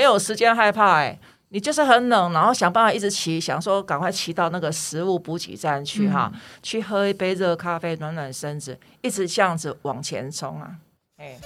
没有时间害怕哎、你就是很冷，然后想办法一直骑，想说赶快骑到那个食物补给站去哈，去喝一杯热咖啡暖暖身子，一直这样子往前冲啊，哎。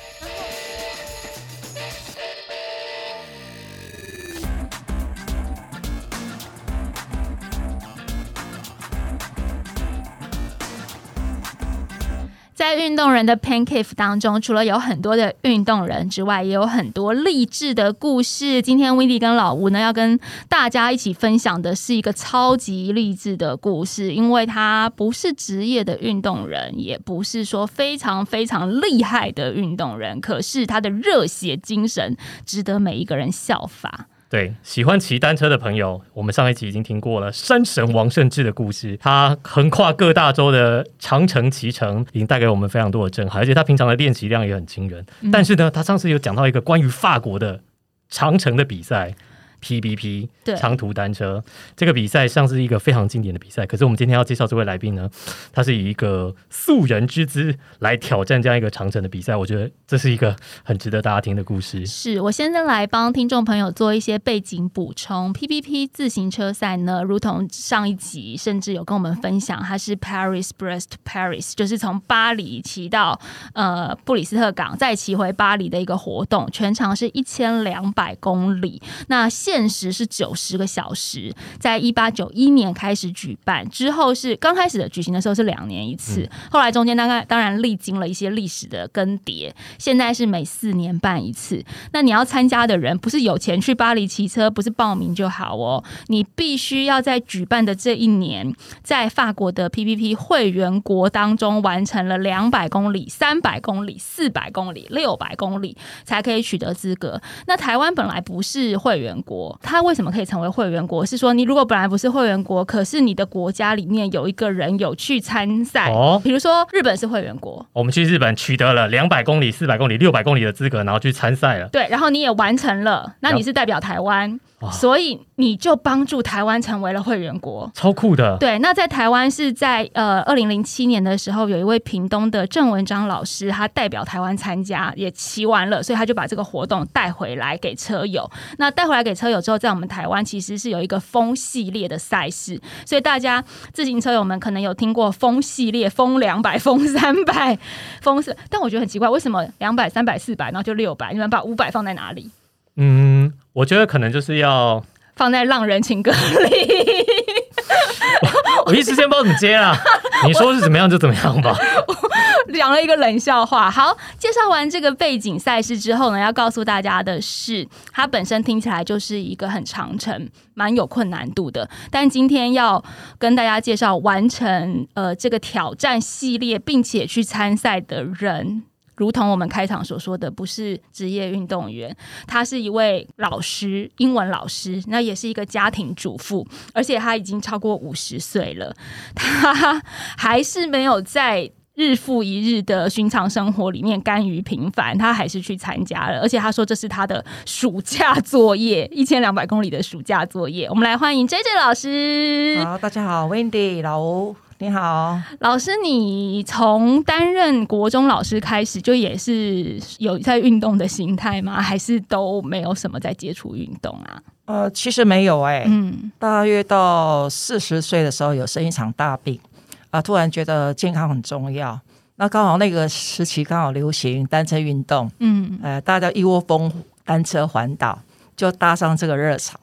在运动人的 Pancake 当中，除了有很多的运动人之外，也有很多励志的故事。今天 w i n d y 跟老吴呢，要跟大家一起分享的是一个超级励志的故事，因为他不是职业的运动人，也不是说非常非常厉害的运动人，可是他的热血精神值得每一个人效法。对，喜欢骑单车的朋友，我们上一集已经听过了山神王胜志的故事。他横跨各大洲的长城骑乘，已经带给我们非常多的震撼，而且他平常的练习量也很惊人。但是呢，他上次有讲到一个关于法国的长城的比赛。PBP 长途单车这个比赛像是一个非常经典的比赛，可是我们今天要介绍这位来宾呢，他是以一个素人之姿来挑战这样一个长城的比赛，我觉得这是一个很值得大家听的故事。是我现在来帮听众朋友做一些背景补充。PBP 自行车赛呢，如同上一集甚至有跟我们分享，它是 Paris Brest Paris，就是从巴黎骑到呃布里斯特港，再骑回巴黎的一个活动，全长是一千两百公里。那限时是九十个小时，在一八九一年开始举办，之后是刚开始的举行的时候是两年一次，后来中间大概当然历经了一些历史的更迭，现在是每四年办一次。那你要参加的人，不是有钱去巴黎骑车，不是报名就好哦，你必须要在举办的这一年，在法国的 PPP 会员国当中完成了两百公里、三百公里、四百公里、六百公里，才可以取得资格。那台湾本来不是会员国，它为什么可以成为会员国？是说你如果本来不是会员国，可是你的国家里面有一个人有去参赛，哦比如说日本是会员国，我们去日本取得了两百公里、四百公里、六百公里的资格，然后去参赛了。对，然后你也完成了，那你是代表台湾哇，所以你就帮助台湾成为了会员国。超酷的，对，那在台湾是在呃二零零七年的时候，有一位屏东的郑文章老师，他代表台湾参加，也骑完了，所以他就把这个活动带回来给车友。那带回来给车友之后，在我们台湾其实是有一个风系列的赛事，所以大家自行车友们可能有听过风系列、风两百、风三百、风四，但我觉得很奇怪，为什么两百、三百、四百，然后就六百？你们把五百放在哪里？嗯，我觉得可能就是要，放在浪人情歌里。我一时间不知道怎么接啊。你说是怎么样就怎么样吧。讲了一个冷笑话。好，介绍完这个背景赛事之后呢，要告诉大家的是，它本身听起来就是一个很长程、蛮有困难度的。但今天要跟大家介绍完成呃这个挑战系列，并且去参赛的人。如同我们开场所说的，不是职业运动员，他是一位老师，英文老师，那也是一个家庭主妇，而且他已经超过五十岁了，他还是没有在日复一日的寻常生活里面甘于平凡，他还是去参加了，而且他说这是他的暑假作业，一千两百公里的暑假作业。我们来欢迎 J J 老师。好，大家好，Wendy 老吴，你好。老师，你从担任国中老师开始，就也是有在运动的心态吗？还是都没有什么在接触运动啊？呃，其实没有哎、嗯大约到四十岁的时候有生一场大病啊，突然觉得健康很重要。那刚好那个时期刚好流行单车运动，嗯，呃，大家一窝蜂单车环岛，就搭上这个热潮，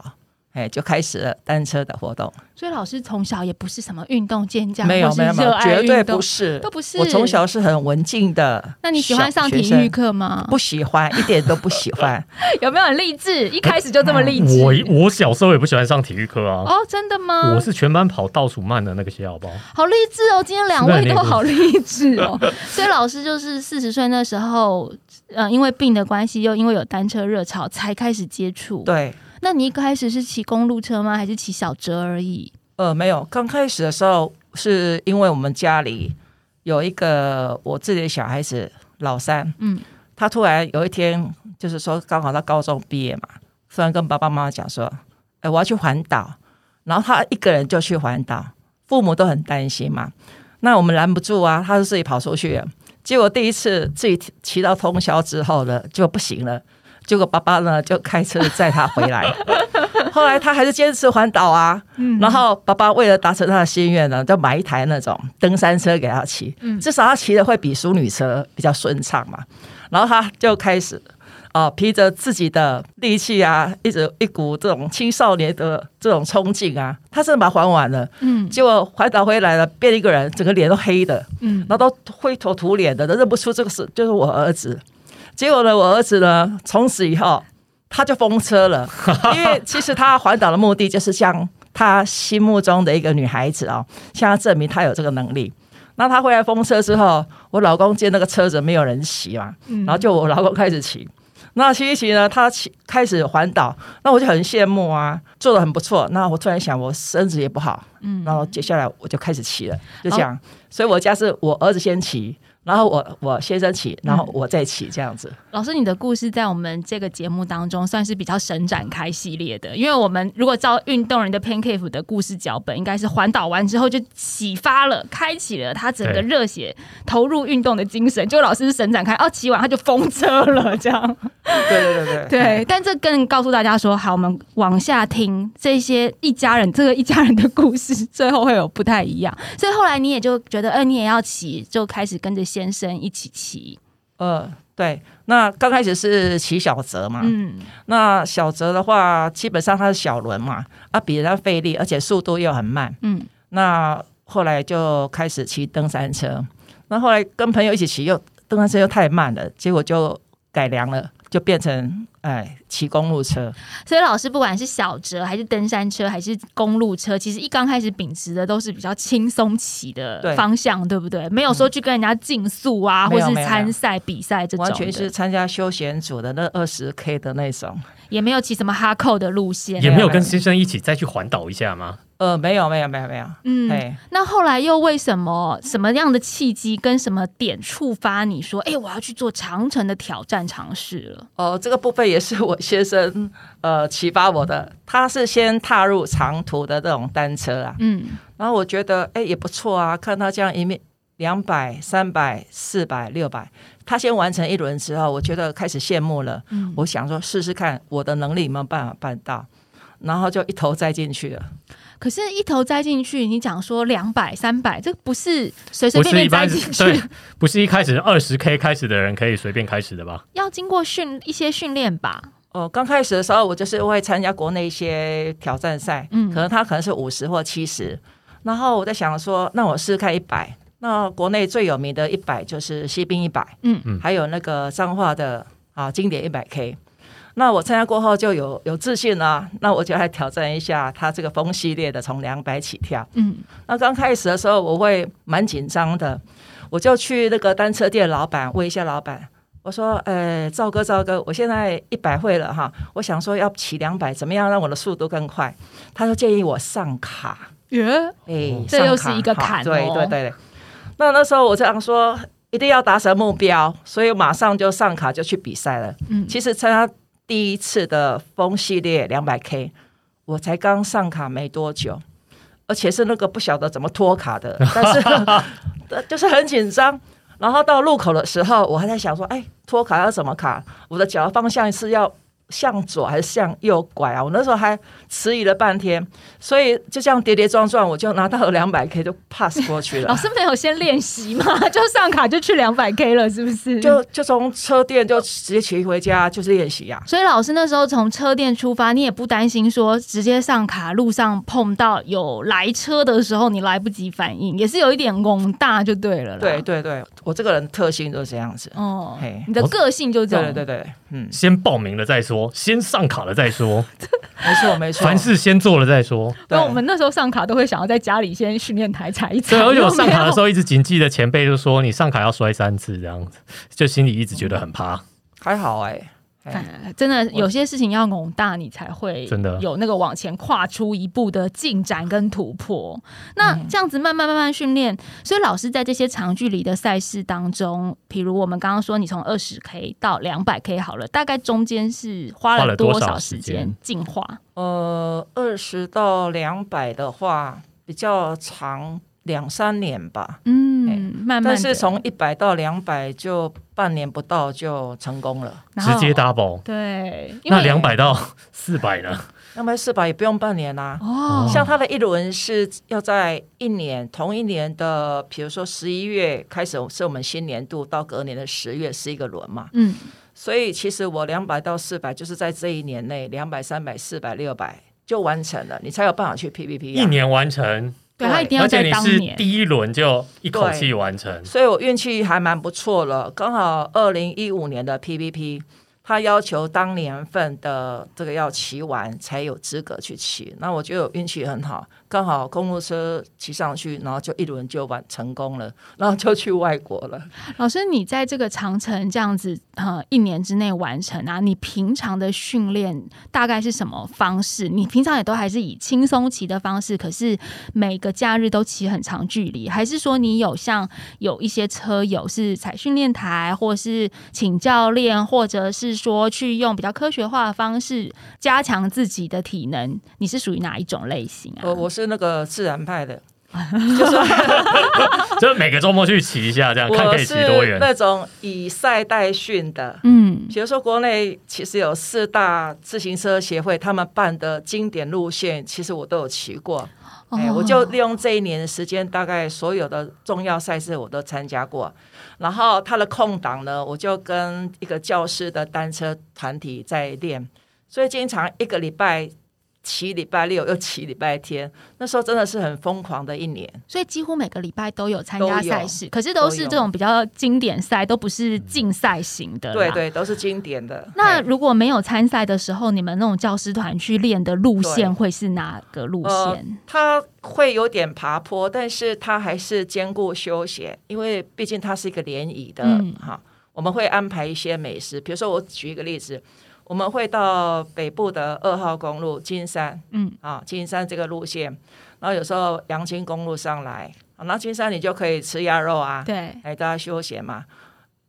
哎，就开始了单车的活动。所以老师从小也不是什么运动健将，没有没有没有，绝对不是，都不是。我从小是很文静的。那你喜欢上体育？课吗？不喜欢，一点都不喜欢。有没有很励志？一开始就这么励志？我我小时候也不喜欢上体育课啊，哦，真的吗？我是全班跑倒数慢的那个些，好不好？好励志哦！今天两位都好励志哦。所以老师就是四十岁那时候，嗯，因为病的关系，又因为有单车热潮，才开始接触。对，那你一开始是骑公路车吗？还是骑小车而已？呃，没有，刚开始的时候是因为我们家里有一个我自己的小孩子老三，嗯，他突然有一天就是说刚好他高中毕业嘛，突然跟爸爸妈妈讲说，哎，我要去环岛，然后他一个人就去环岛，父母都很担心嘛，那我们拦不住啊，他就自己跑出去了。结果第一次自己骑骑到通宵之后呢，就不行了，结果爸爸呢就开车载他回来。后来他还是坚持环岛啊，然后爸爸为了达成他的心愿呢，就买一台那种登山车给他骑，至少他骑的会比淑女车比较顺畅嘛。然后他就开始啊，凭着自己的力气啊，一直一股这种青少年的这种冲劲啊，他真的把它还完了。嗯，结果环岛回来了，变一个人，整个脸都黑的，嗯，然后都灰头土脸的，都认不出这个是就是我儿子。结果呢，我儿子呢，从此以后。他就风车了，因为其实他环岛的目的就是向他心目中的一个女孩子哦，向他证明他有这个能力。那他回来风车之后，我老公见那个车子没有人骑嘛，然后就我老公开始骑。那骑一骑呢，他骑开始环岛，那我就很羡慕啊，做的很不错。那我突然想，我身子也不好，嗯，然后接下来我就开始骑了，就这样。所以我家是我儿子先骑。然后我我先生起，然后我再起，这样子。老师，你的故事在我们这个节目当中算是比较神展开系列的，因为我们如果照运动人的 Pancake 的故事脚本，应该是环岛完之后就启发了，开启了他整个热血投入运动的精神。就老师是神展开，哦，骑完他就封车了，这样。对对对对。对，但这更告诉大家说，好，我们往下听这些一家人，这个一家人的故事，最后会有不太一样。所以后来你也就觉得，哎，你也要骑，就开始跟着。先生一起骑，呃，对，那刚开始是骑小泽嘛，嗯，那小泽的话，基本上它是小轮嘛，啊，比人家费力，而且速度又很慢，嗯，那后来就开始骑登山车，那后来跟朋友一起骑，又登山车又太慢了，结果就改良了，就变成。哎，骑公路车，所以老师不管是小折还是登山车还是公路车，其实一刚开始秉持的都是比较轻松骑的方向，对不对？没有说去跟人家竞速啊，或是参赛比赛这种，完全是参加休闲组的那二十 K 的那种，也没有骑什么哈扣的路线，也没有。跟先生一起再去环岛一下吗？呃，没有，没有，没有，没有。嗯，那后来又为什么什么样的契机跟什么点触发你说，哎，我要去做长城的挑战尝试了？哦，这个部分也是我先生呃启发我的。他是先踏入长途的这种单车啊，嗯，然后我觉得哎也不错啊，看他这样一面两百、三百、四百、六百，他先完成一轮之后，我觉得开始羡慕了。嗯，我想说试试看我的能力有没有办法办到，然后就一头栽进去了。可是，一头栽进去，你讲说两百、三百，这不是随随便便栽进去，对，不是一开始二十 K 开始的人可以随便开始的吧？要经过训一些训练吧。哦，刚开始的时候，我就是会参加国内一些挑战赛，嗯，可能他可能是五十或七十，然后我在想说，那我试看一百，那国内最有名的一百就是西滨一百，嗯嗯，还有那个彰化的啊经典一百 K。那我参加过后就有有自信了，那我就来挑战一下他这个风系列的，从两百起跳。嗯，那刚开始的时候我会蛮紧张的，我就去那个单车店老板问一下老板，我说：“呃，赵哥，赵哥，我现在一百会了哈，我想说要骑两百，怎么样让我的速度更快？”他说建议我上卡。耶，哎，这又是一个坎。对对对。那那时候我这样说，一定要达成目标，所以马上就上卡就去比赛了。嗯，其实参加。第一次的风系列两百 K，我才刚上卡没多久，而且是那个不晓得怎么脱卡的，但是 就是很紧张。然后到路口的时候，我还在想说，哎，脱卡要怎么卡？我的脚的方向是要。向左还是向右拐啊？我那时候还迟疑了半天，所以就这样跌跌撞撞，我就拿到了两百 K 就 pass 过去了。老师没有先练习吗？就上卡就去两百 K 了，是不是？就就从车店就直接骑回家，就是练习呀。所以老师那时候从车店出发，你也不担心说直接上卡路上碰到有来车的时候，你来不及反应，也是有一点懵大就对了。对对对，我这个人特性就是这样子。哦，你的个性就这样。对对对，嗯，先报名了再说。先上卡了再说，没错没错，凡事先做了再说。对，我们那时候上卡都会想要在家里先训练台踩一踩。对，而且我上卡的时候一直谨记的前辈就说，你上卡要摔三次这样子，就心里一直觉得很怕。还好哎。真的有些事情要猛大，你才会真的有那个往前跨出一步的进展跟突破。那这样子慢慢慢慢训练，所以老师在这些长距离的赛事当中，比如我们刚刚说你从二十 K 到两百 K 好了，大概中间是花了多少时间进化？呃，二十到两百的话比较长，两三年吧，嗯，哎慢慢，但是从一百到两百就半年不到就成功了。直接 double。对，那为两百到四百呢？两百四百也不用半年啦、哦，像它的一轮是要在一年同一年的，比如说十一月开始是我们新年度，到隔年的十月是一个轮嘛。嗯，所以其实我两百到四百，就是在这一年内，两百、三百、四百、六百就完成了，你才有办法去 PPP、啊。一，年完成，对他一定要而且在你是当年，第一轮就一口气完成。所以我运气还蛮不错了。刚好二零一五年的 PPP，他要求当年份的这个要骑完才有资格去骑。那我觉得我运气很好，刚好公路车骑上去，然后就一轮就完成功了，然后就去外国了。老师，你在这个长城这样子，呃，一年之内完成啊？你平常的训练大概是什么方式？你平常也都还是以轻松骑的方式，可是每个假日都骑很长距离，还是说你有像有一些车友是踩训练台，或是请教练，或者是说去用比较科学化的方式加强自己的体能？你是属于哪一种类型啊？我我是那个自然派的，就是，就每个周末去骑一下，这样看可以骑多远。那种以赛代训的。嗯，比如说，国内其实有四大自行车协会，他们办的经典路线，其实我都有骑过。哎、哦我就利用这一年的时间，大概所有的重要赛事我都参加过。然后他的空档呢，我就跟一个教师的单车团体在练，所以经常一个礼拜骑礼拜六，又七礼拜天。那时候真的是很疯狂的一年。所以几乎每个礼拜都有参加赛事，可是都是这种比较经典赛，都不是竞赛型的。对。对，都是经典的。那哎如果没有参赛的时候，你们那种教师团去练的路线会是哪个路呃线？它会有点爬坡，但是它还是兼顾休闲，因为毕竟它是一个联谊的嗯哈、我们会安排一些美食，比如说我举一个例子，我们会到北部的二号公路金山嗯，啊，金山这个路线，然后有时候阳金公路上来，啊那金山你就可以吃鸭肉啊，对，哎，大家休闲嘛。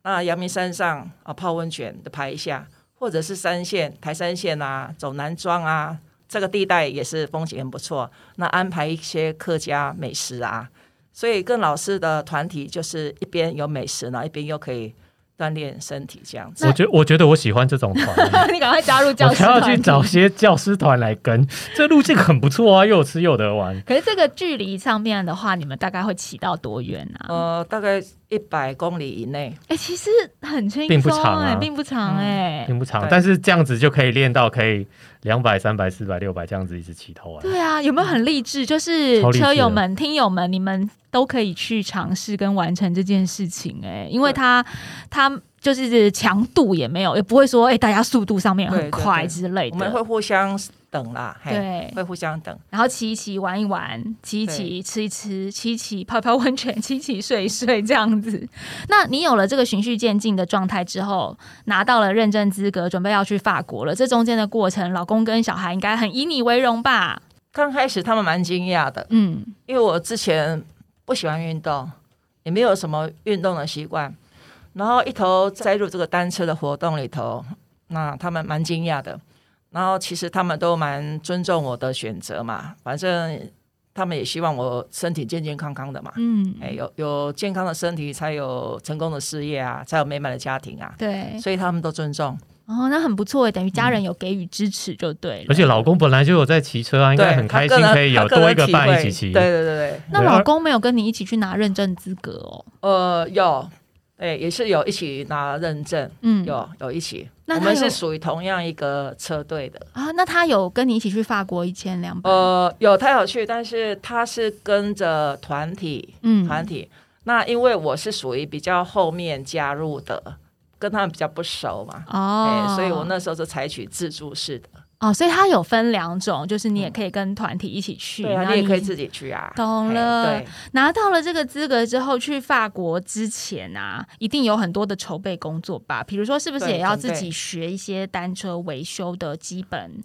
那阳明山上啊泡温泉的排一下，或者是三线台山线啊，走南庄啊，这个地带也是风景很不错。那安排一些客家美食啊，所以跟老师的团体就是一边有美食，呢一边又可以锻炼身体这样子。我觉我觉得我喜欢这种团，你赶快加入教我还要师团体去找些教师团来跟，这路径很不错啊，又有吃又得玩。可是这个距离上面的话，你们大概会骑到多远啊？呃，大概一百公里以内，哎、其实很轻并不松长啊哎，并不长哎、并不长，但是这样子就可以练到可以两百、三百、四百、六百这样子一直骑头啊。对啊，有没有很励志？就是车友们、听友们，你们都可以去尝试跟完成这件事情、哎，因为对它它就是强度也没有，也不会说哎、大家速度上面很快对之类我们会。互相等啦，嘿，对，会互相等。然后骑一骑，玩一玩，骑一骑，吃一吃，骑一骑，泡一泡温泉，骑一骑，睡一睡，这样子。那你有了这个循序渐进的状态之后，拿到了认证资格，准备要去法国了。这中间的过程，老公跟小孩应该很以你为荣吧？刚开始他们蛮惊讶的，嗯，因为我之前不喜欢运动，也没有什么运动的习惯，然后一头栽入这个单车的活动里头，那他们蛮惊讶的。然后其实他们都蛮尊重我的选择嘛，反正他们也希望我身体健健康康的嘛。嗯，哎，有有健康的身体，才有成功的事业啊，才有美满的家庭啊，对，所以他们都尊重。哦，那很不错耶，等于家人有给予支持就对了。而且老公本来就有在骑车啊，应该，很开心，可以有多一个伴一起骑。对对对对，那老公没有跟你一起去拿认证资格哦？呃，有，哎，也是有一起拿认证。嗯，有有一起，那我们是属于同样一个车队的。啊，那他有跟你一起去法国一千两百？呃，有他有去，但是他是跟着团体嗯团体。那因为我是属于比较后面加入的，跟他们比较不熟嘛，哎、哦，所以我那时候是采取自助式的。哦，所以它有分两种，就是你也可以跟团体一起去，你也可以自己去啊。哎懂了对，拿到了这个资格之后，去法国之前啊，一定有很多的筹备工作吧？比如说，是不是也要自己学一些单车维修的基本哦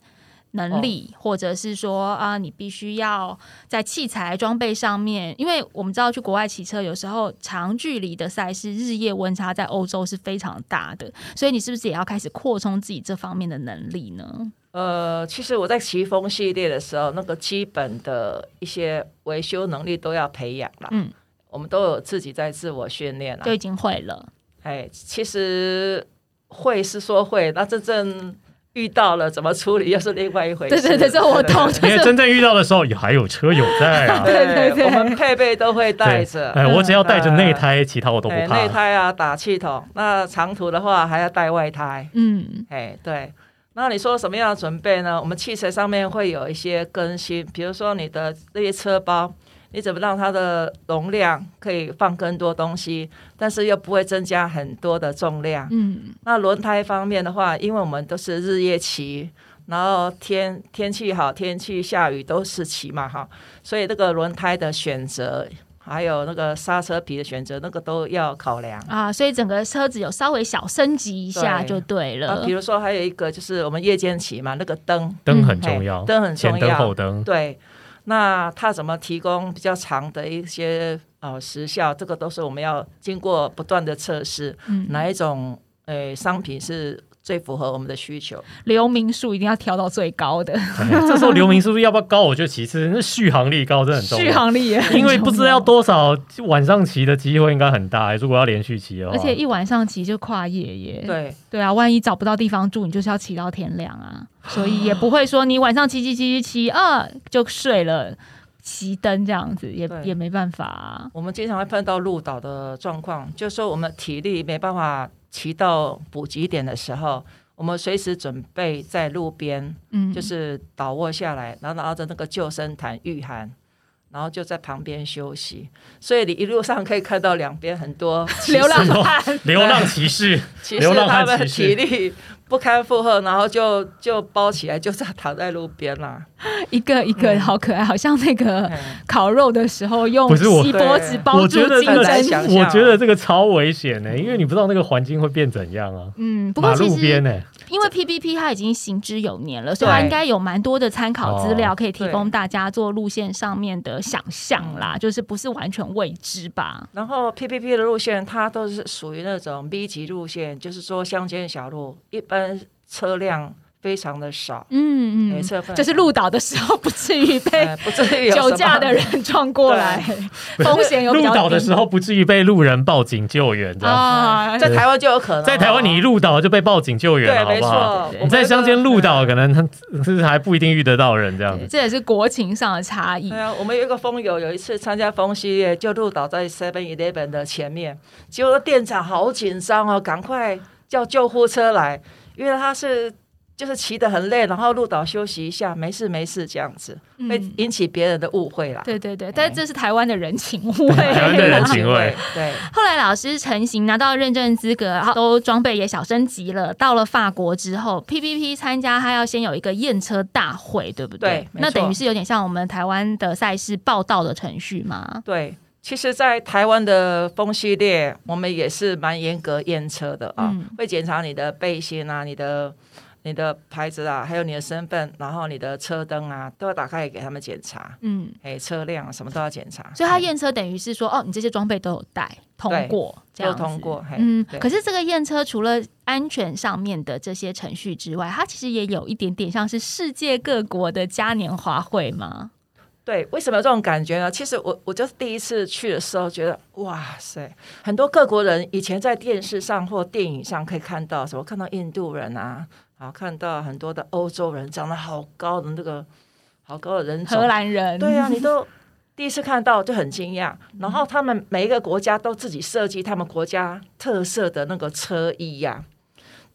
能力，或者是说啊，你必须要在器材装备上面，因为我们知道去国外骑车，有时候长距离的赛事，日夜温差在欧洲是非常大的，所以你是不是也要开始扩充自己这方面的能力呢？呃，其实我在骑风系列的时候，那个基本的一些维修能力都要培养啦。嗯，我们都有自己在自我训练了就。已经会了。哎，其实会是说会，那真正遇到了怎么处理又是另外一回事。对对对，这我懂，因为真正遇到的时候，也还有车友在啊。对对对我们配备都会带着。哎，我只要带着内胎，其他我都不哎，怕。内胎啊，打气筒。那长途的话还要带外胎。嗯哎，对。那你说什么样的准备呢？我们汽车上面会有一些更新，比如说你的那些车包，你怎么让它的容量可以放更多东西，但是又不会增加很多的重量。嗯那轮胎方面的话，因为我们都是日夜骑，然后天天气好，天气下雨都是骑嘛哈，所以这个轮胎的选择，还有那个刹车皮的选择，那个都要考量。啊，所以整个车子有稍微小升级一下就对了啊，比。如说还有一个就是我们夜间骑嘛，那个灯，灯很重要，嘿灯很重前灯要后灯。对，那它怎么提供比较长的一些呃时效，这个都是我们要经过不断的测试，嗯，哪一种呃商品是最符合我们的需求。流明数一定要挑到最高的，哎这时候流明是不是要不要高？我觉得其次，那续航力高真的很重续要。航力也很因为不知道要多少晚上骑的机会应该很大、如果要连续骑的话，而且一晚上骑就跨夜耶。对，对啊，万一找不到地方住，你就是要骑到天亮啊，所以也不会说你晚上骑骑骑骑骑啊就睡了，熄灯这样子也也没办法啊。我们经常会碰到路倒的状况，就是说我们体力没办法骑到补给点的时候，我们随时准备在路边，嗯，就是倒卧下来，然后拿着那个救生毯御寒。然后就在旁边休息，所以你一路上可以看到两边很多 流浪汉，流浪 骑士，其实流浪他们体力不堪负荷，然后就就包起来，就这样躺在路边啦。一个一个嗯。好可爱，好像那个嗯。烤肉的时候用锡箔纸包住金觉得我觉得这个超危险呢、因为你不知道那个环境会变怎样啊。嗯，不过马其实路边呢、因为 PPP 它已经行之有年了，所以它应该有蛮多的参考资料哦。可以提供大家做路线上面的想象啦，嗯就是不是完全未知吧？然后 PPP 的路线，它都是属于那种 B 级路线，就是说乡间小路，一般车辆非常的少，嗯嗯，没车分就是路倒的时候不至于被呃不至于酒驾的人撞过来，风险有路倒的时候不至于被路人报警救援，这样。啊，在台湾就有可能哦，在台湾你一路倒就被报警救援了，对，没好不好？错，对你在乡间路倒，可能他是还不一定遇得到人这样子。这也是国情上的差异。对。啊，我们有一个风友，有一次参加风系列，就路倒在 Seven Eleven 的前面，结果店长好紧张哦，赶快叫救护车来，因为他是就是骑得很累，然后路岛休息一下，没事没事这样子，会嗯引起别人的误会啦。对对对，但这是台湾的人情味。台湾的人情味对，后来老师成型，拿到认证资格，然后都装备也小升级了。到了法国之后，PPP 参加，他要先有一个验车大会，对不对？对没错那等于是有点像我们台湾的赛事报道的程序吗？对，其实，在台湾的风系列，我们也是蛮严格验车的啊，嗯会检查你的背心啊、你的、你的牌子啊，还有你的身份，然后你的车灯啊，都要打开给他们检查。嗯，哎，车辆什么都要检查，所以他验车等于是说，哦，你这些装备都有带通过，这样子通过。嗯，可是这个验车除了安全上面的这些程序之外，它其实也有一点点像是世界各国的嘉年华会吗？对，为什么有这种感觉呢？其实我我就是第一次去的时候，觉得哇塞，很多各国人以前在电视上或电影上可以看到，什么看到印度人啊，然后看到很多的欧洲人长得好高的那个好高的人种荷，兰人，对啊，你都第一次看到就很惊讶。然后他们每一个国家都自己设计他们国家特色的那个车衣呀、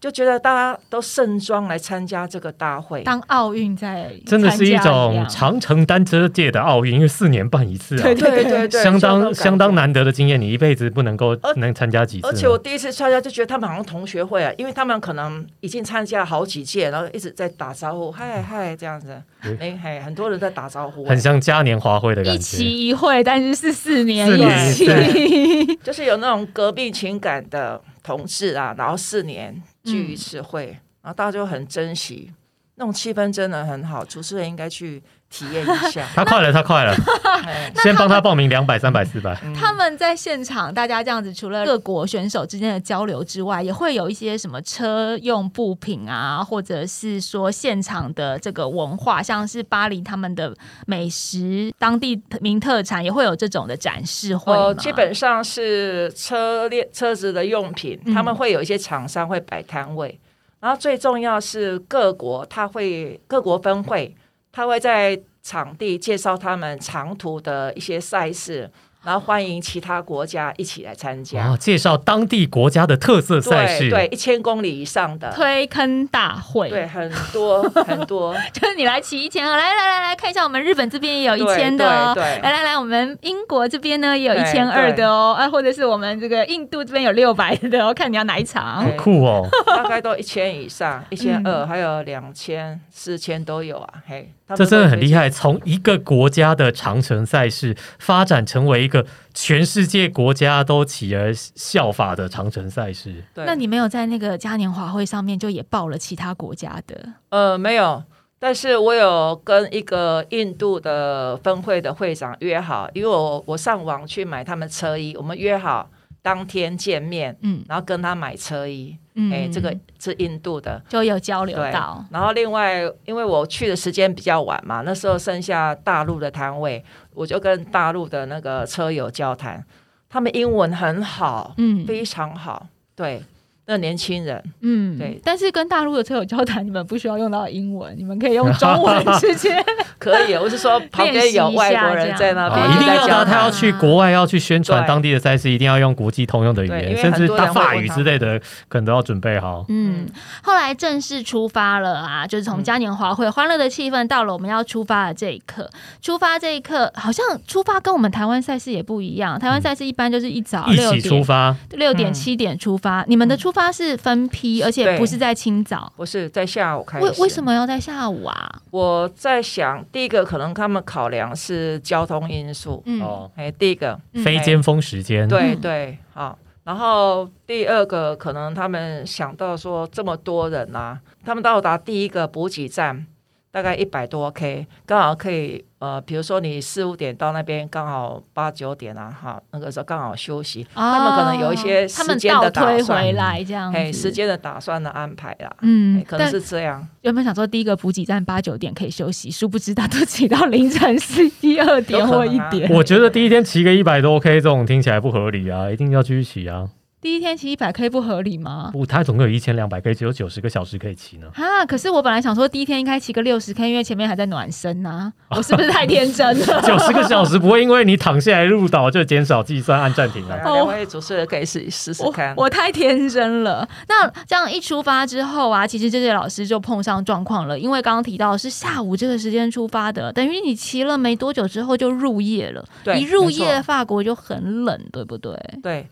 就觉得大家都盛装来参加这个大会。当奥运在真的是一种长城单车界的奥运，因为四年办一次啊，对对对对，相当相当。难得的经验，你一辈子不能够能参加几次。而且我第一次参加就觉得他们好像同学会啊，因为他们可能已经参加好几届，然后一直在打招呼，嗨嗨这样子，嗯哎嗨，很多人在打招呼，很像嘉年华会的感一觉。期一会，但是是四年一期。就是有那种革命情感的同志啊，然后四年聚一次会，然后大家就很珍惜，那种气氛真的很好，主持人应该去体验一下。他快了，他快了，哎。先帮他报名两百、三百、四百。嗯。他们在现场，大家这样子，除了各国选手之间的交流之外，也会有一些什么车用部品啊，或者是说现场的这个文化，像是巴黎他们的美食、当地名特产，也会有这种的展示会呃，基本上是车列车子的用品，嗯他们会有一些厂商会摆摊位，然后最重要是各国，它会各国分会，他会在场地介绍他们长途的一些赛事，然后欢迎其他国家一起来参加。哦，介绍当地国家的特色赛事。对对，一千公里以上的，推坑大会，对，很多 很多，就是你来骑一千二，来来来来看一下，我们日本这边也有一对千的哦，对对来来来，我们英国这边呢也有一对千二的哦，啊，或者是我们这个印度这边有六百的哦，看你要哪一场好。酷哦！大概都一千以上，一千嗯二，还有两千、四千都有啊。嘿，这真的很厉害，从一个国家的长城赛事发展成为一个全世界国家都起而效法的长城赛事。对，那你没有在那个嘉年华会上面就也报了其他国家的？呃没有，但是我有跟一个印度的分会的会长约好，因为我我上网去买他们车衣，我们约好当天见面，嗯然后跟他买车衣。嗯哎、这个是印度的。就有交流对到，，然后另外，因为我去的时间比较晚嘛，那时候剩下大陆的摊位，我就跟大陆的那个车友交谈，他们英文很好，嗯非常好，对，那年轻人，嗯对但是跟大陆的车友交谈，你们不需要用到英文，你们可以用中文直接。可以，我是说旁边有外国人 在那边，啊，一定要他要去国外要去宣传当地的赛事，一定要用国际通用的语言，甚至很多人大法语之类的，可能都要准备好。嗯，后来正式出发了啊，就是从嘉年华会欢乐的气氛到了我们要出发的这一刻。出发这一刻，好像出发跟我们台湾赛事也不一样。台湾赛事一般就是一早一起六点出发，六点嗯七点出发，你们的出发是分批，而且不是在清早。不是在下午开始。为为什？么要在下午啊？我在想，第一个可能他们考量是交通因素，嗯，哦，哎，第一个，嗯非尖峰时间，对嗯对，好。然后第二个，可能他们想到说这么多人啊，他们到达第一个补给站大概一百多 K，刚好可以呃，比如说你四五点到那边，刚好八九点啊，哈，那个时候刚好休息，他们可能有一些哦他们时间的倒推打算回来这样子，哎，时间的打算的安排啦，嗯哎，可能是这样。原本想说第一个补给站八九点可以休息，殊不知他都骑到凌晨十一二点或一点。我觉得第一天骑个一百多 K 这种听起来不合理啊，一定要继续骑啊！第一天骑一百 K 不合理吗？不，它总共有一千两百 K，只有九十个小时可以骑呢。啊！可是我本来想说第一天应该骑个六十 K，因为前面还在暖身呐、我是不是太天真了？九十个小时不会因为你躺下来入岛就减少计算按暂停啊。对啊两位主持人可以试试试我看。我太天真了。那这样一出发之后啊，其实这些老师就碰上状况了，因为刚刚提到是下午这个时间出发的，等于你骑了没多久之后就入夜了。对一入夜，法国就很冷，对不对？对，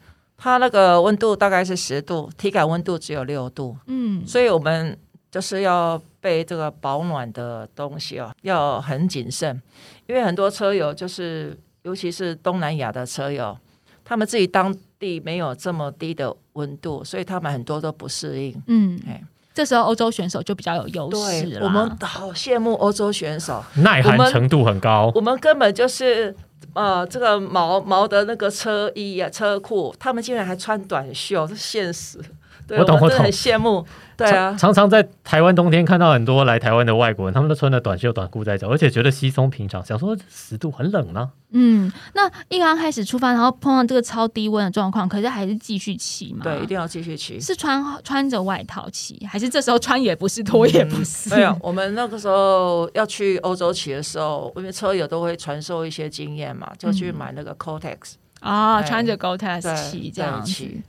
它那个温度大概是十度，体感温度只有六度，嗯，所以我们就是要备这个保暖的东西哦，要很谨慎，因为很多车友就是，尤其是东南亚的车友，他们自己当地没有这么低的温度，所以他们很多都不适应。嗯。哎，这时候欧洲选手就比较有优势对，了。我们好羡慕欧洲选手，耐寒程度很高，我们根本就是呃，这个毛毛的那个车衣呀、车裤，他们竟然还穿短袖，这现实。对，我懂我懂羡慕。对啊常，常常在台湾冬天看到很多来台湾的外国人，他们都穿着短袖短裤在走，而且觉得稀松平常，想说十度很冷啊。嗯，那一刚开始出发，然后碰到这个超低温的状况，可是还是继续骑嘛？对，一定要继续骑。是穿穿着外套骑，还是这时候穿也不是，脱也不是？没有，我们那个时候要去欧洲骑的时候，因为车友都会传授一些经验嘛，就去买那个 Cortex，、啊，哎穿着 GoTex 对，骑这样子。对骑。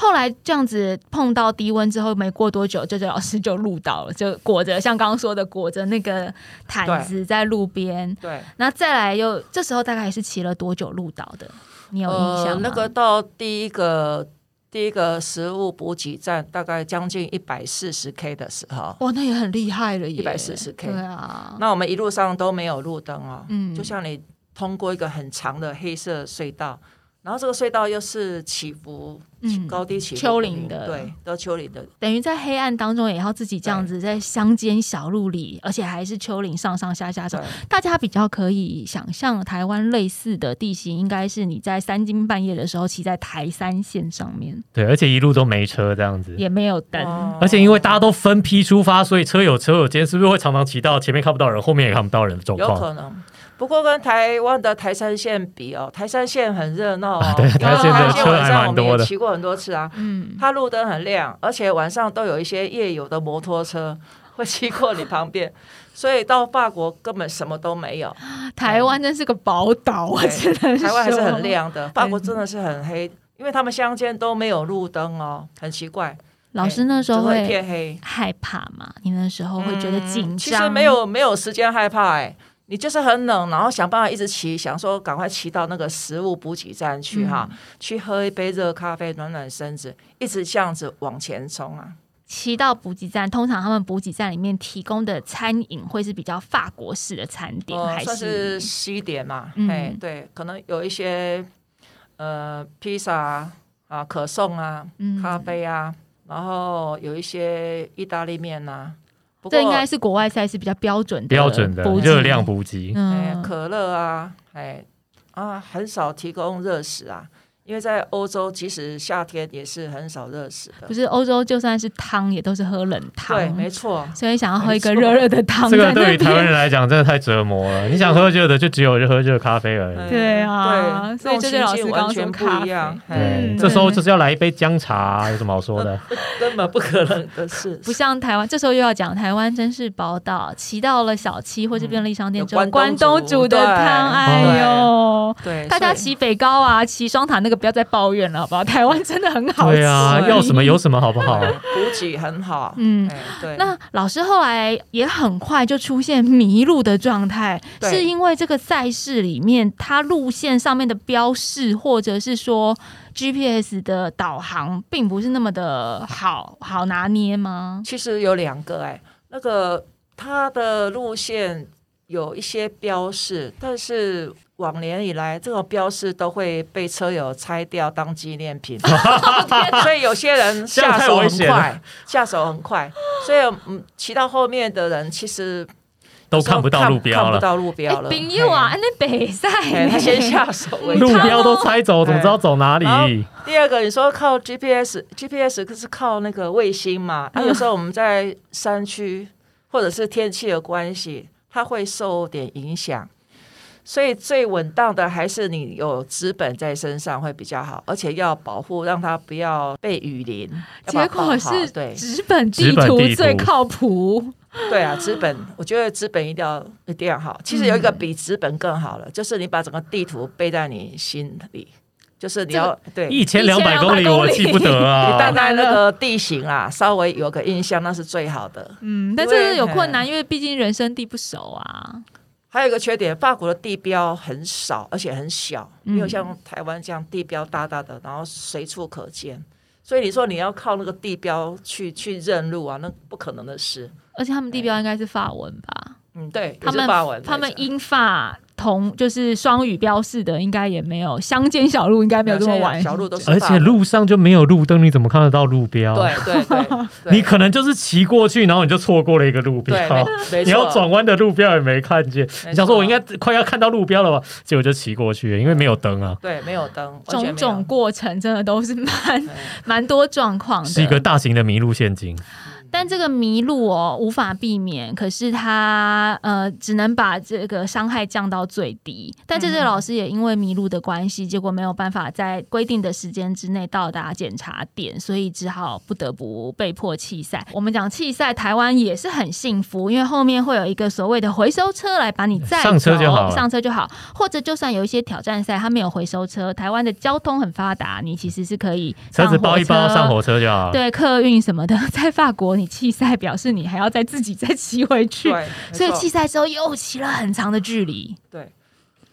哎后来这样子碰到低温之后，没过多久，这这老师就路倒了，就裹着像刚刚说的裹着那个毯子在路边。对，那再来又这时候大概也是骑了多久路倒的？你有印象吗？，呃那个到第一个第一个食物补给站，大概将近一百四十 K 的时候，哇，那也很厉害了耶，140 K 对啊，那我们一路上都没有路灯哦，嗯就像你通过一个很长的黑色隧道，然后这个隧道又是起伏、嗯高低起伏丘陵的平对，都丘陵的，等于在黑暗当中也要自己这样子在乡间小路里，而且还是丘陵上上下下走。大家比较可以想象台湾类似的地形，应该是你在三更半夜的时候骑在台三线上面，对，而且一路都没车这样子。也没有灯。哦而且因为大家都分批出发，所以车有车有间，是不是会常常骑到前面看不到人，后面也看不到人的状有况？可能。不过跟台湾的台山线比哦，台山线很热闹哦，啊对台山线台山线车还晚上我们也骑过很多次啊。嗯，它路灯很亮，而且晚上都有一些夜游的摩托车 会骑过你旁边，所以到法国根本什么都没有。台湾真是个宝岛，我对只能台湾还是很。亮的，法国真的是很黑，因为他们乡间都没有路灯哦，很奇怪。老师那时候会片黑，害怕嘛？你那时候会觉得紧张？嗯其实没有没有时间害怕哎、你就是很冷，然后想办法一直骑，想说赶快骑到那个食物补给站去哈，嗯。去喝一杯热咖啡暖暖身子，一直这样子往前冲啊。骑到补给站，通常他们补给站里面提供的餐饮会是比较法国式的餐点，呃，还算是西点嘛，嗯。哎、对，可能有一些呃披萨啊、啊可颂啊、嗯。咖啡啊，然后有一些意大利面呐、这应该是国外赛事比较标准的标准的热量补给。哎、嗯，可乐啊，哎啊，很少提供热食啊，因为在欧洲，其实夏天也是很少热食的。不。是欧洲就算是汤也都是喝冷汤，对，没错，所以想要喝一个热热的汤这个对于台湾人来讲真的太折磨了。你想喝热的，就只有喝热咖啡而已。对啊对，所以这对老师刚刚说完全不一样，对嗯，这时候就是要来一杯姜茶啊，有什么好说的？根本不可能的事。不像台湾，这时候又要讲台湾真是宝岛，骑到了小七或是便利商店之后，关关东煮的汤，哎呦，对，大家骑北高啊，骑双塔那个不要再抱怨了，好不好？台湾真的很好对啊，要什么 有什么，好不好？补给很好。嗯哎，对，那老师后来也很快就出现迷路的状态，是因为这个赛事里面它路线上面的标示，或者是说 GPS 的导航，并不是那么的好好拿捏吗？其实有两个哎、那个它的路线有一些标示，但是往年以来，这种标示都会被车友拆掉当纪念品，所以有些人下手很快，下手很快，所以嗯，骑到后面的人其实都看不到路标了，看不到路标哎，了。朋友啊，那北赛他先下手路。标都拆走，怎么知道走哪里？第二个，你说靠 GPS，GPS 可是靠那个卫星嘛？那、有时候我们在山区或者是天气的关系，它会受点影响。所以最稳当的还是你有资本在身上会比较好，而且要保护，让它不要被雨淋。结果是对纸本地图最靠谱。对啊，纸本我觉得纸本一定要一定要好。其实有一个比纸本更好了，就是你把整个地图背在你心里，就是你要对一千两百公里，我记不得 你啊大。概那个地形啊，稍微有个印象，那是最好的。嗯，但这个有困难，因为毕竟人生地不熟啊。还有一个缺点，法国的地标很少，而且很小，嗯没有像台湾这样地标大大的，然后随处可见。所以你说你要靠那个地标去去认路啊，那不可能的事。而且他们地标应该是法文吧？嗯，对，他们他们英法同就是双语标示的，应该也没有乡间小路，应该没有这么完。小路都是而且路上就没有路灯，你怎么看得到路标？对对对，对你可能就是骑过去，然后你就错过了一个路标对。没没你要转弯的路标也没看见，你想说我错应该快要看到路标了吧？结果就骑过去了，因为没有灯啊，对没有灯，种种过程真的都是蛮对蛮多状况的，是一个大型的迷路陷阱。但这个迷路哦无法避免，可是他呃只能把这个伤害降到最低。但这嗯位老师也因为迷路的关系，结果没有办法在规定的时间之内到达检查点，所以只好不得不被迫弃赛。我们讲弃赛，台湾也是很幸福，因为后面会有一个所谓的回收车来把你载上车就好上车就好。或者就算有一些挑战赛，它没有回收车，台湾的交通很发达，你其实是可以车子包一包上火车就好。对客运什么的，在法国你弃赛，表示你还要再自己再骑回去，所以弃赛之后又骑了很长的距离。对，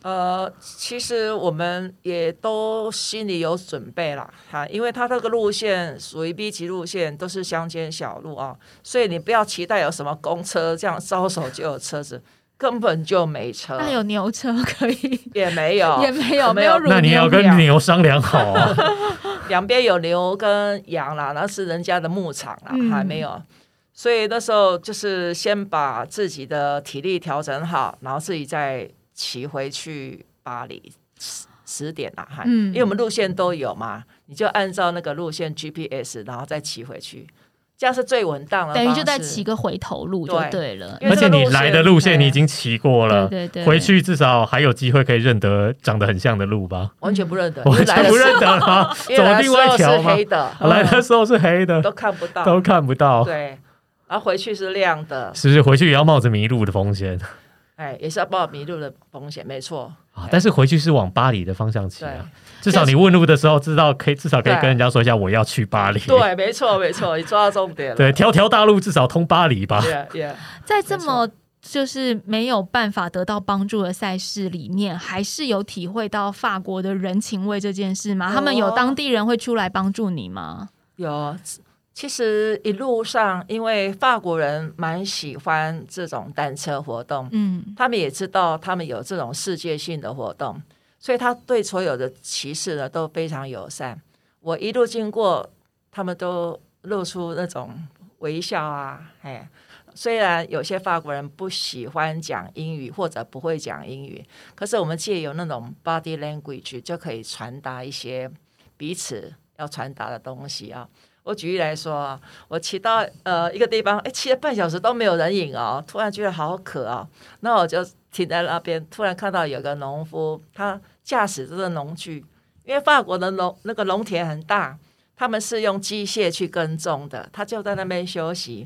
呃，其实我们也都心里有准备啦，哈，因为它这个路线属于 B 级路线，都是乡间小路啊，所以你不要期待有什么公车这样招手就有车子，根本就没车，那有牛车可以，也没有，也没有，没有那你要跟牛牛商量好啊。两边有牛跟羊啦，那是人家的牧场啦，嗯还没有。所以那时候就是先把自己的体力调整好，然后自己再骑回去巴黎十十点啦，哈，嗯因为我们路线都有嘛，你就按照那个路线 GPS，然后再骑回去，这样是最稳当了。等于就在骑个回头路就对对了。而且你来的路线你已经经骑过了，对对对回去至少还有机会可以认得长得很像的路吧？完全不认得，完全不认得吗？因为来的走另外一时候条吗？是黑的，来的时候是黑的，都看不到，都看不到，对，然后回去是亮的，是不是？回去也要冒着迷路的风险哎，也是要报迷路的风险，没错。啊！但是回去是往巴黎的方向骑啊，至少你问路的时候知道，可以至少可以跟人家说一下我要去巴黎。对，没错，没错，你抓到重点了。对，条条大路至少通巴黎吧。，yeah yeah，在这么就是没有办法得到帮助的赛事里面，还是有体会到法国的人情味这件事吗？他们有当地人会出来帮助你吗？有。其实一路上，因为法国人蛮喜欢这种单车活动，嗯，他们也知道他们有这种世界性的活动，所以他对所有的骑士呢都非常友善。我一路经过，他们都露出那种微笑啊，哎。虽然有些法国人不喜欢讲英语或者不会讲英语，可是我们借由那种 body language 就可以传达一些彼此要传达的东西啊。我举例来说啊，我骑到呃一个地方，哎，骑了半小时都没有人影哦，突然觉得好渴哦，那我就停在那边，突然看到有个农夫，他驾驶这个农具，因为法国的农那个农田很大，他们是用机械去耕种的，他就在那边休息，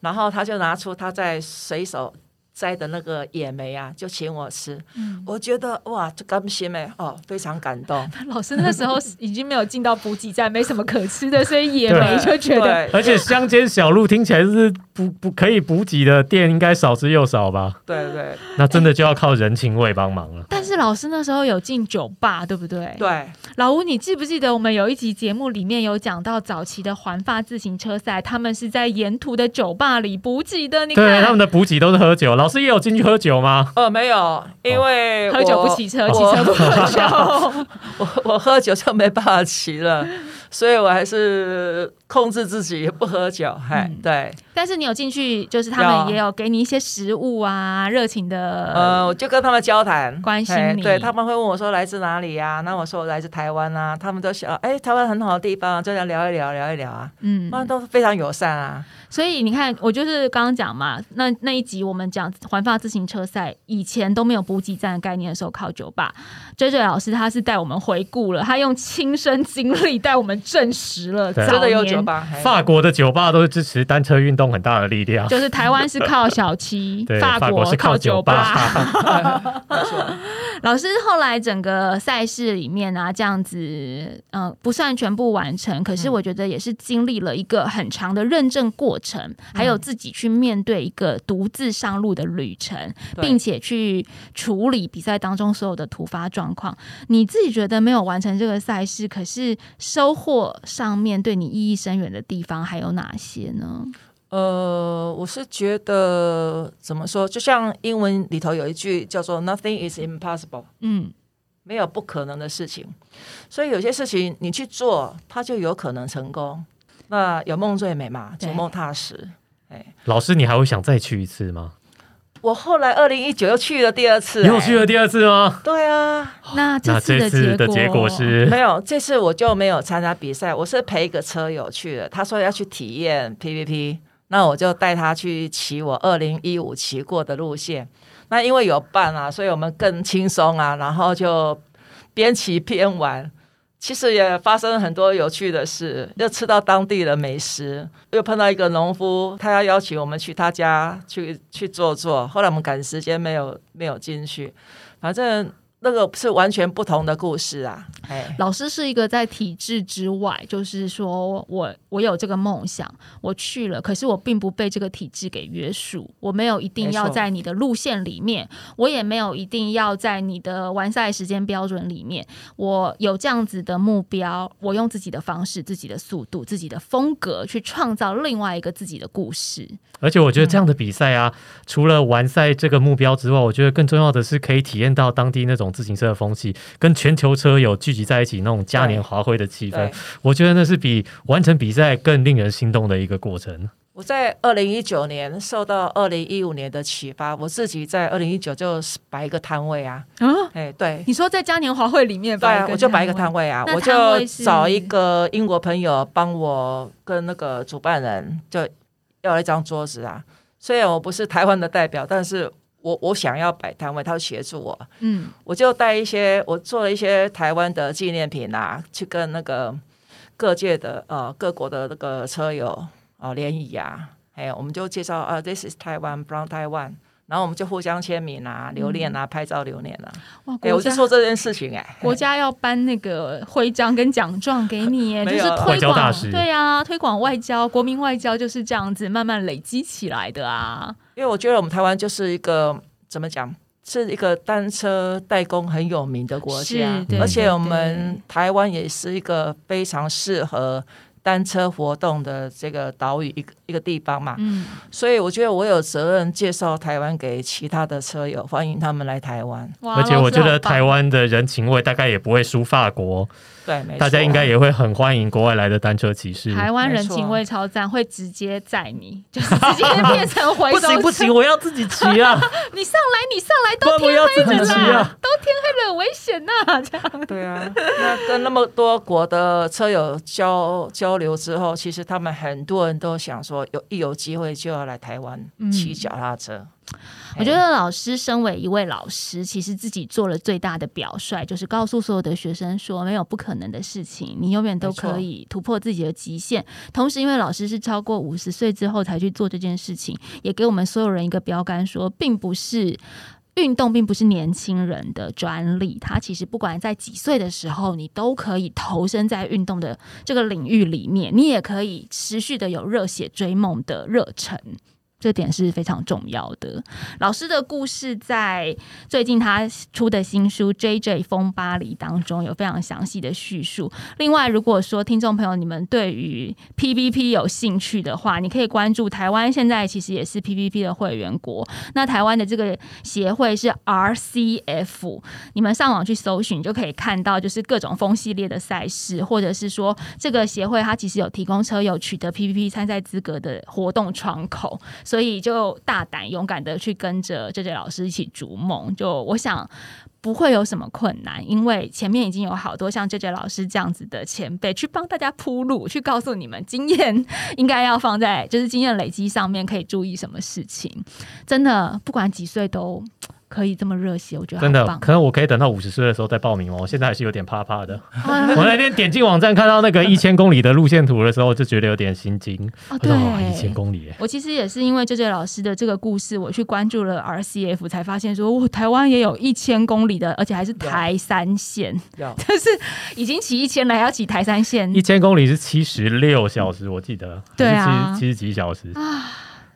然后他就拿出他在随手摘的那个野莓啊，就请我吃，我觉得哇，这甘心哎，哦，非常感动。老师那时候已经没有进到补给站，没什么可吃的，所以野莓就觉得对而且乡间小路听起来是补补可以补给的店，应该少之又少吧？对对那真的就要靠人情味帮忙了。但是老师那时候有进酒吧，对不对？对，老吴，你记不记得我们有一集节目里面有讲到早期的环法自行车赛，他们是在沿途的酒吧里补给的。你看，对，他们的补给都是喝酒，老师也有进去喝酒吗？呃，没有，因为喝酒不骑车，骑车不喝 酒。我我喝酒就没办法骑了，所以我还是控制自己不喝酒。嗨、嗯对，但是你有进去，就是他们也有给你一些食物啊，热情的。呃，我就跟他们交谈，关心你对他们会问我说来自哪里呀、那我说我来自台湾啊，他们都想，哎，台湾很好的地方啊，就想聊一聊，聊一聊啊，嗯他们都非常友善啊。所以你看，我就是刚刚讲嘛，那那一集我们讲环法自行车赛，以前都没有补给站的概念的时候，靠酒吧。J J 老师他是带我们回顾了，他用亲身经历带我们证实了真的有酒吧，嘿法国的酒吧都是支持单车运动很大的力量。就是台湾是靠小七 对，，法国是靠酒吧。老师后来整个赛事里面啊，这样子，嗯、不算全部完成，可是嗯我觉得也是经历了一个很长的认证过程，还有自己去面对一个独自上路的旅程，对并且去处理比赛当中所有的突发状况。你自己觉得没有完成这个赛事，可是收获上面对你意义深远的地方还有哪些呢？呃，我是觉得怎么说，就像英文里头有一句叫做 “nothing is impossible”。嗯，没有不可能的事情，所以有些事情你去做，它就有可能成功。那有梦最美嘛，对逐梦踏实。哎，老师，你还会想再去一次吗？我后来二零一九又去了第二次、又去哎了第二次吗？对啊，那这次的结果是没有，这次我就没有参加比赛，我是陪一个车友去的。他说要去体验 PVP，那我就带他去骑我二零一五骑过的路线。那因为有伴啊，所以我们更轻松啊，然后就边骑边玩。其实也发生很多有趣的事，又吃到当地的美食，又碰到一个农夫，他要邀请我们去他家去去坐坐。后来我们赶时间没有没有进去，反正那个是完全不同的故事啊！哎，老师是一个在体制之外，就是说我我有这个梦想，我去了，可是我并不被这个体制给约束，我没有一定要在你的路线里面，我也没有一定要在你的完赛时间标准里面，我有这样子的目标，我用自己的方式、自己的速度、自己的风格去创造另外一个自己的故事。而且我觉得这样的比赛啊，除了完赛这个目标之外，我觉得更重要的是可以体验到当地那种自行车的风气，跟全球车友聚集在一起那种嘉年华会的气氛。，我觉得那是比完成比赛更令人心动的一个过程。我在二零一九年受到二零一五年的启发，我自己在二零一九就摆一个摊位啊，啊，哎，对。你说在嘉年华会里面对啊，摆我就摆一个摊摊位啊，那我就找一个英国朋友帮我跟那个主办人就要了一张桌子啊。虽然我不是台湾的代表，但是我我想要摆摊位，他就协助我，嗯，我就带一些我做了一些台湾的纪念品啊，去跟那个各界的呃各国的那个车友啊联谊啊，还有我们就介绍啊，this is Taiwan from Taiwan。然后我们就互相签名啊、留念啊、拍照留念啊。哇，我就做这件事情哎、国家要颁那个徽章跟奖状给你耶，就是推外交大广，对啊，推广外交，国民外交就是这样子慢慢累积起来的啊。因为我觉得我们台湾就是一个怎么讲，是一个单车代工很有名的国家，而且我们台湾也是一个非常适合单车活动的这个岛屿一个一个地方嘛，嗯，所以我觉得我有责任介绍台湾给其他的车友，欢迎他们来台湾。而且我觉得台。湾的人情味大概也不会输法国，对，没错，大家应该也会很欢迎国外来的单车骑士。台湾人情味超赞，会直接载你，就是直接变成回不收车行不行，，我要自己骑啊！你上来，你上来，都不然我要自己骑啊！都天黑了，危险呐、这样。对啊，那跟那么多国的车友交交流之后，其实他们很多人都想说，有一有机会就要来台湾嗯骑脚踏车。我觉得老师身为一位老师，其实自己做了最大的表率，就是告诉所有的学生说，没有不可能的事情，你永远都可以突破自己的极限。同时，因为老师是超过五十岁之后才去做这件事情，也给我们所有人一个标杆说，并不是。运动并不是年轻人的专利，他其实不管在几岁的时候，你都可以投身在运动的这个领域里面，你也可以持续的有热血追梦的热忱。这点是非常重要的。老师的故事在最近他出的新书《J J 风巴黎》当中有非常详细的叙述。另外，如果说听众朋友你们对于 PVP 有兴趣的话，你可以关注台湾现在其实也是 PVP 的会员国。那台湾的这个协会是 RCF，你们上网去搜寻就可以看到，就是各种风系列的赛事，或者是说这个协会它其实有提供车友取得 PVP 参赛资格的活动窗口。所以就大胆勇敢的去跟着 J J 老师一起逐梦。就我想。不会有什么困难，因为前面已经有好多像 J J 老师这样子的前辈去帮大家铺路，去告诉你们经验应该要放在就是经验累积上面，可以注意什么事情。真的，不管几岁都可以这么热血，我觉得真的。可能我可以等到五十岁的时候再报名吗？我现在还是有点怕怕的。啊我那天点进网站看到那个 一千公里的路线图的时候，就觉得有点心惊。哦，对，一千。公里，我其实也是因为 J J 老师的这个故事，我去关注了 RCF，才发现说，我，台湾也有一千公里的，而且还是台三线，要 就是已经骑一千了，还要骑台三线一，千公里是七十六小时，我记得。对啊七十几小时。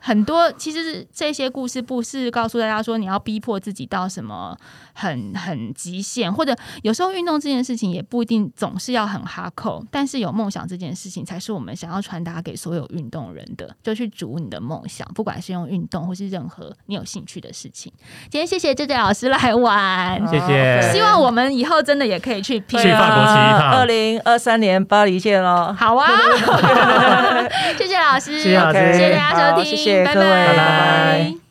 很多其实这些故事不是告诉大家说你要逼迫自己到什么很很极限，或者有时候运动这件事情也不一定总是要很哈扣，但是有梦想这件事情才是我们想要传达给所有运动人的，就去逐你的梦想，不管是用运动或是任何你有兴趣的事情。今天谢谢这 J 老师来玩，谢谢。希望我们以后真的也可以去拼去法国骑一趟二零二三年巴黎见喽！好啊，谢谢老师，谢谢老师。谢谢大家收听，谢谢谢拜各位拜。拜拜